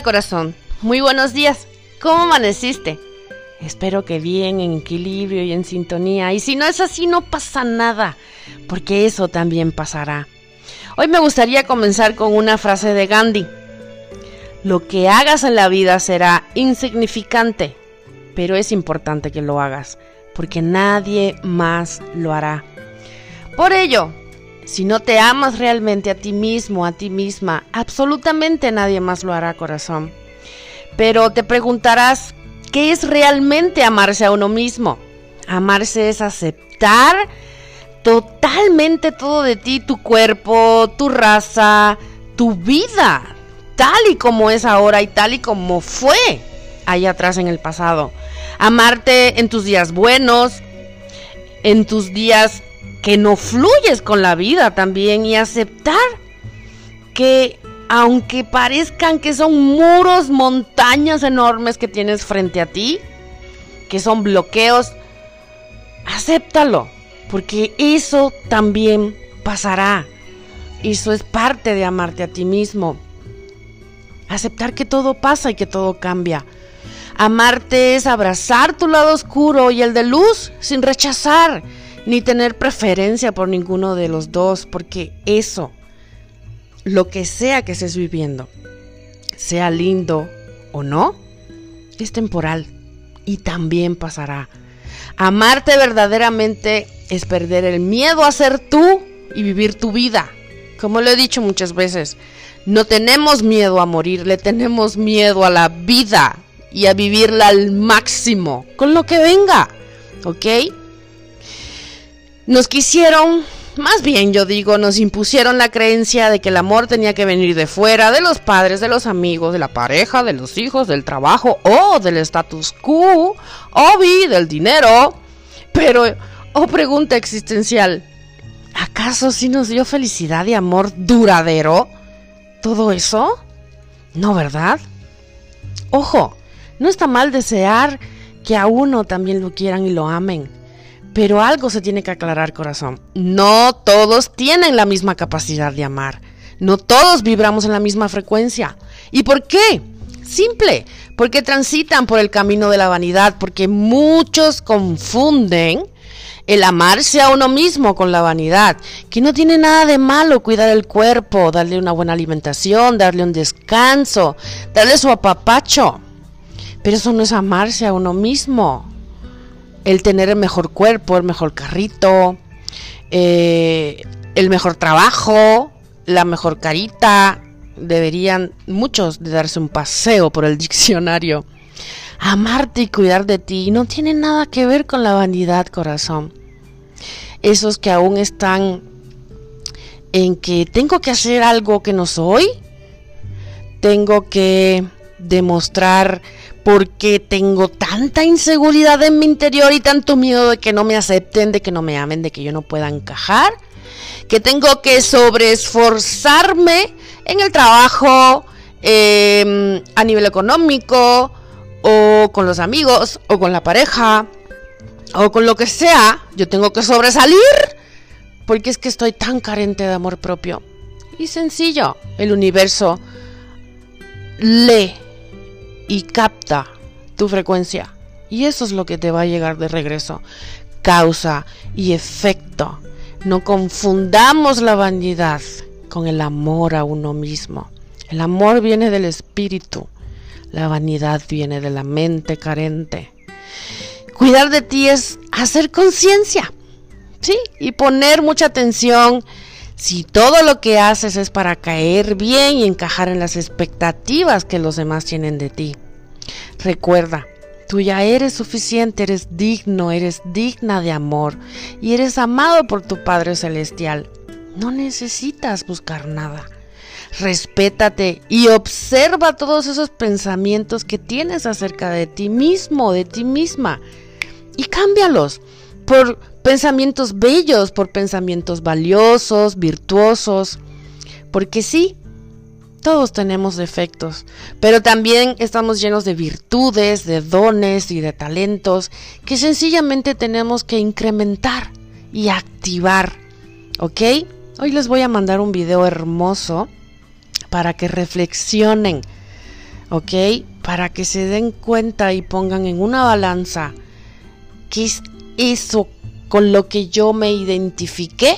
Corazón, muy buenos días. ¿Cómo amaneciste? Espero que bien, en equilibrio y en sintonía. Y si no es así, no pasa nada, porque eso también pasará. Hoy me gustaría comenzar con una frase de Gandhi. Lo que hagas en la vida será insignificante, pero es importante que lo hagas, porque nadie más lo hará. Por ello, si no te amas realmente a ti mismo, a ti misma, absolutamente nadie más lo hará, corazón. Pero te preguntarás, ¿qué es realmente amarse a uno mismo? Amarse es aceptar totalmente todo de ti, tu cuerpo, tu raza, tu vida, tal y como es ahora y tal y como fue allá atrás en el pasado. Amarte en tus días buenos, en tus días que no fluyes con la vida también y aceptar que aunque parezcan que son muros, montañas enormes que tienes frente a ti, que son bloqueos, acéptalo, porque eso también pasará. Eso es parte de amarte a ti mismo. Aceptar que todo pasa y que todo cambia. Amarte es abrazar tu lado oscuro y el de luz sin rechazar ni tener preferencia por ninguno de los dos, porque eso, lo que sea que estés viviendo, sea lindo o no, es temporal y también pasará. Amarte verdaderamente es perder el miedo a ser tú y vivir tu vida. Como lo he dicho muchas veces, no tenemos miedo a morir, le tenemos miedo a la vida y a vivirla al máximo, con lo que venga, ¿ok? Nos quisieron, más bien yo digo, nos impusieron la creencia de que el amor tenía que venir de fuera, de los padres, de los amigos, de la pareja, de los hijos, del trabajo o del status quo, o del dinero. Pero, oh pregunta existencial, ¿acaso sí nos dio felicidad y amor duradero? ¿Todo eso? No, ¿verdad? Ojo, no está mal desear que a uno también lo quieran y lo amen. Pero algo se tiene que aclarar, corazón. No todos tienen la misma capacidad de amar. No todos vibramos en la misma frecuencia. ¿Y por qué? Simple, porque transitan por el camino de la vanidad, porque muchos confunden el amarse a uno mismo con la vanidad, que no tiene nada de malo cuidar el cuerpo, darle una buena alimentación, darle un descanso, darle su apapacho. Pero eso no es amarse a uno mismo el tener el mejor cuerpo, el mejor carrito, eh, el mejor trabajo, la mejor carita. Deberían muchos de darse un paseo por el diccionario. Amarte y cuidar de ti no tiene nada que ver con la vanidad, corazón. Esos que aún están en que tengo que hacer algo que no soy, tengo que demostrar porque tengo tanta inseguridad en mi interior y tanto miedo de que no me acepten, de que no me amen, de que yo no pueda encajar, que tengo que sobreesforzarme en el trabajo, em, a nivel económico, o con los amigos, o con la pareja, o con lo que sea, yo tengo que sobresalir, porque es que estoy tan carente de amor propio. Y sencillo, el universo lee y capta tu frecuencia. Y eso es lo que te va a llegar de regreso. Causa y efecto. No confundamos la vanidad con el amor a uno mismo. El amor viene del espíritu. La vanidad viene de la mente carente. Cuidar de ti es hacer conciencia. ¿Sí? Y poner mucha atención si todo lo que haces es para caer bien y encajar en las expectativas que los demás tienen de ti. Recuerda, tú ya eres suficiente, eres digno, eres digna de amor y eres amado por tu Padre Celestial. No necesitas buscar nada. Respétate y observa todos esos pensamientos que tienes acerca de ti mismo, de ti misma, y cámbialos por pensamientos bellos, por pensamientos valiosos, virtuosos, porque sí, todos tenemos defectos, pero también estamos llenos de virtudes, de dones y de talentos que sencillamente tenemos que incrementar y activar. ¿Ok? Hoy les voy a mandar un video hermoso para que reflexionen. ¿ok? Para que se den cuenta y pongan en una balanza qué eso con lo que yo me identifiqué,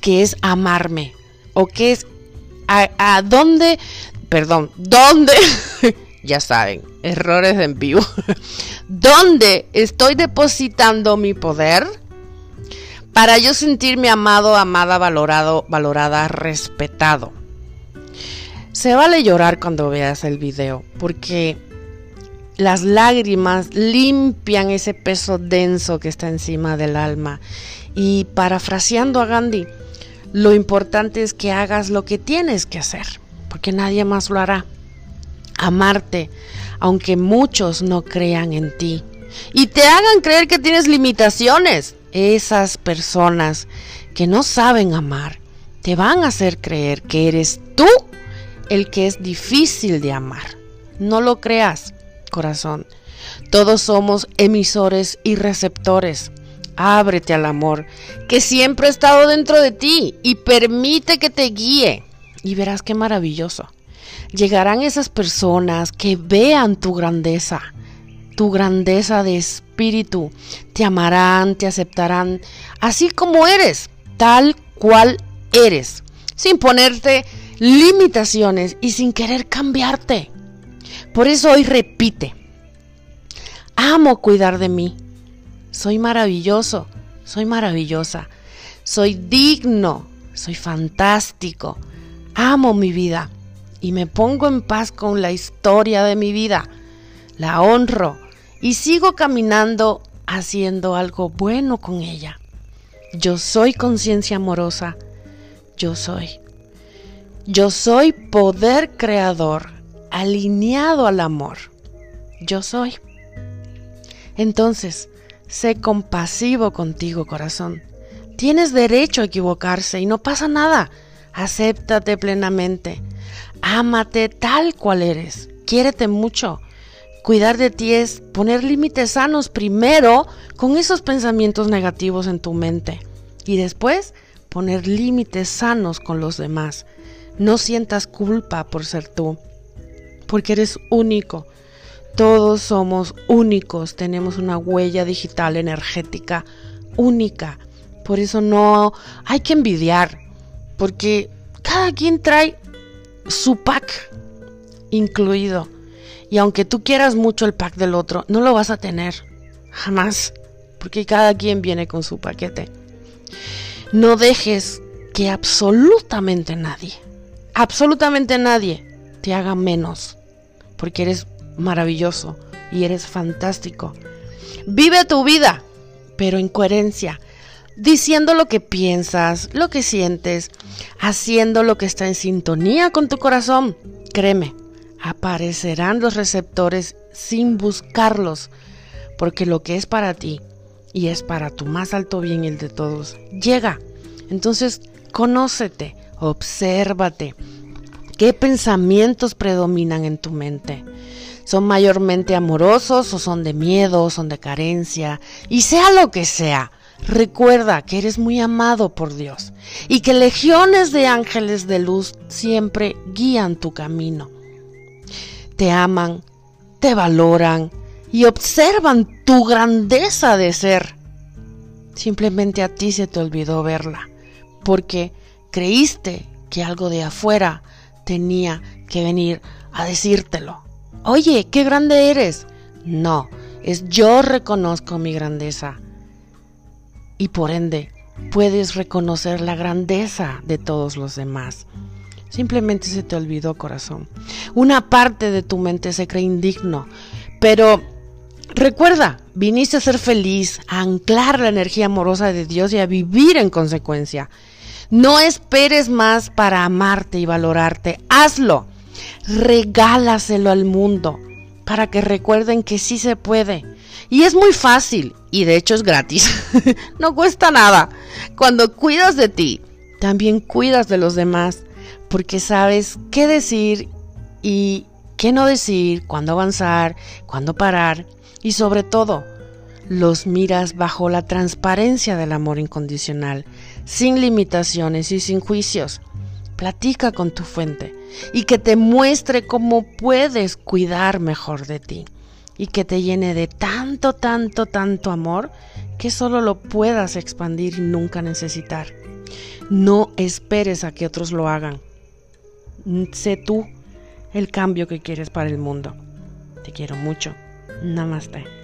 que es amarme, o qué es a, a dónde, perdón, dónde, ya saben, errores en vivo, dónde estoy depositando mi poder para yo sentirme amado, amada, valorado, valorada, respetado. Se vale llorar cuando veas el video, porque las lágrimas limpian ese peso denso que está encima del alma. Y parafraseando a Gandhi, lo importante es que hagas lo que tienes que hacer, porque nadie más lo hará. Amarte, aunque muchos no crean en ti y te hagan creer que tienes limitaciones. Esas personas que no saben amar te van a hacer creer que eres tú el que es difícil de amar. No lo creas, corazón. Todos somos emisores y receptores. Ábrete al amor que siempre ha estado dentro de ti y permite que te guíe. Y verás qué maravilloso. Llegarán esas personas que vean tu grandeza, tu grandeza de espíritu. Te amarán, te aceptarán, así como eres, tal cual eres, sin ponerte limitaciones y sin querer cambiarte. Por eso hoy repite, amo cuidar de mí. Soy maravilloso, soy maravillosa, soy digno, soy fantástico, amo mi vida y me pongo en paz con la historia de mi vida. La honro y sigo caminando haciendo algo bueno con ella. Yo soy conciencia amorosa, yo soy. Yo soy poder creador alineado al amor. Yo soy. Entonces, sé compasivo contigo, corazón. Tienes derecho a equivocarse y no pasa nada. Acéptate plenamente. Ámate tal cual eres. Quiérete mucho. Cuidar de ti es poner límites sanos primero con esos pensamientos negativos en tu mente y después poner límites sanos con los demás. No sientas culpa por ser tú, porque eres único. Todos somos únicos, tenemos una huella digital energética única. Por eso no hay que envidiar, porque cada quien trae su pack incluido. Y aunque tú quieras mucho el pack del otro, no lo vas a tener. Jamás. Porque cada quien viene con su paquete. No dejes que absolutamente nadie absolutamente nadie te haga menos, porque eres maravilloso y eres fantástico. Vive tu vida, pero en coherencia, diciendo lo que piensas, lo que sientes, haciendo lo que está en sintonía con tu corazón. Créeme, aparecerán los receptores sin buscarlos, porque lo que es para ti y es para tu más alto bien y el de todos, llega. Entonces, conócete, Obsérvate. ¿Qué pensamientos predominan en tu mente? ¿Son mayormente amorosos o son de miedo, son de carencia? Y sea lo que sea, recuerda que eres muy amado por Dios y que legiones de ángeles de luz siempre guían tu camino. Te aman, te valoran y observan tu grandeza de ser. Simplemente a ti se te olvidó verla, porque creíste que algo de afuera tenía que venir a decírtelo. Oye, qué grande eres. No, es yo reconozco mi grandeza. Y por ende, puedes reconocer la grandeza de todos los demás. Simplemente se te olvidó, corazón. Una parte de tu mente se cree indigno, pero recuerda, viniste a ser feliz, a anclar la energía amorosa de Dios y a vivir en consecuencia. No esperes más para amarte y valorarte. Hazlo. Regálaselo al mundo para que recuerden que sí se puede. Y es muy fácil y de hecho es gratis. no cuesta nada. Cuando cuidas de ti, también cuidas de los demás porque sabes qué decir y qué no decir, cuándo avanzar, cuándo parar y sobre todo los miras bajo la transparencia del amor incondicional sin limitaciones y sin juicios. Platica con tu fuente y que te muestre cómo puedes cuidar mejor de ti y que te llene de tanto, tanto, tanto amor que solo lo puedas expandir y nunca necesitar. No esperes a que otros lo hagan. Sé tú el cambio que quieres para el mundo. Te quiero mucho. Namaste.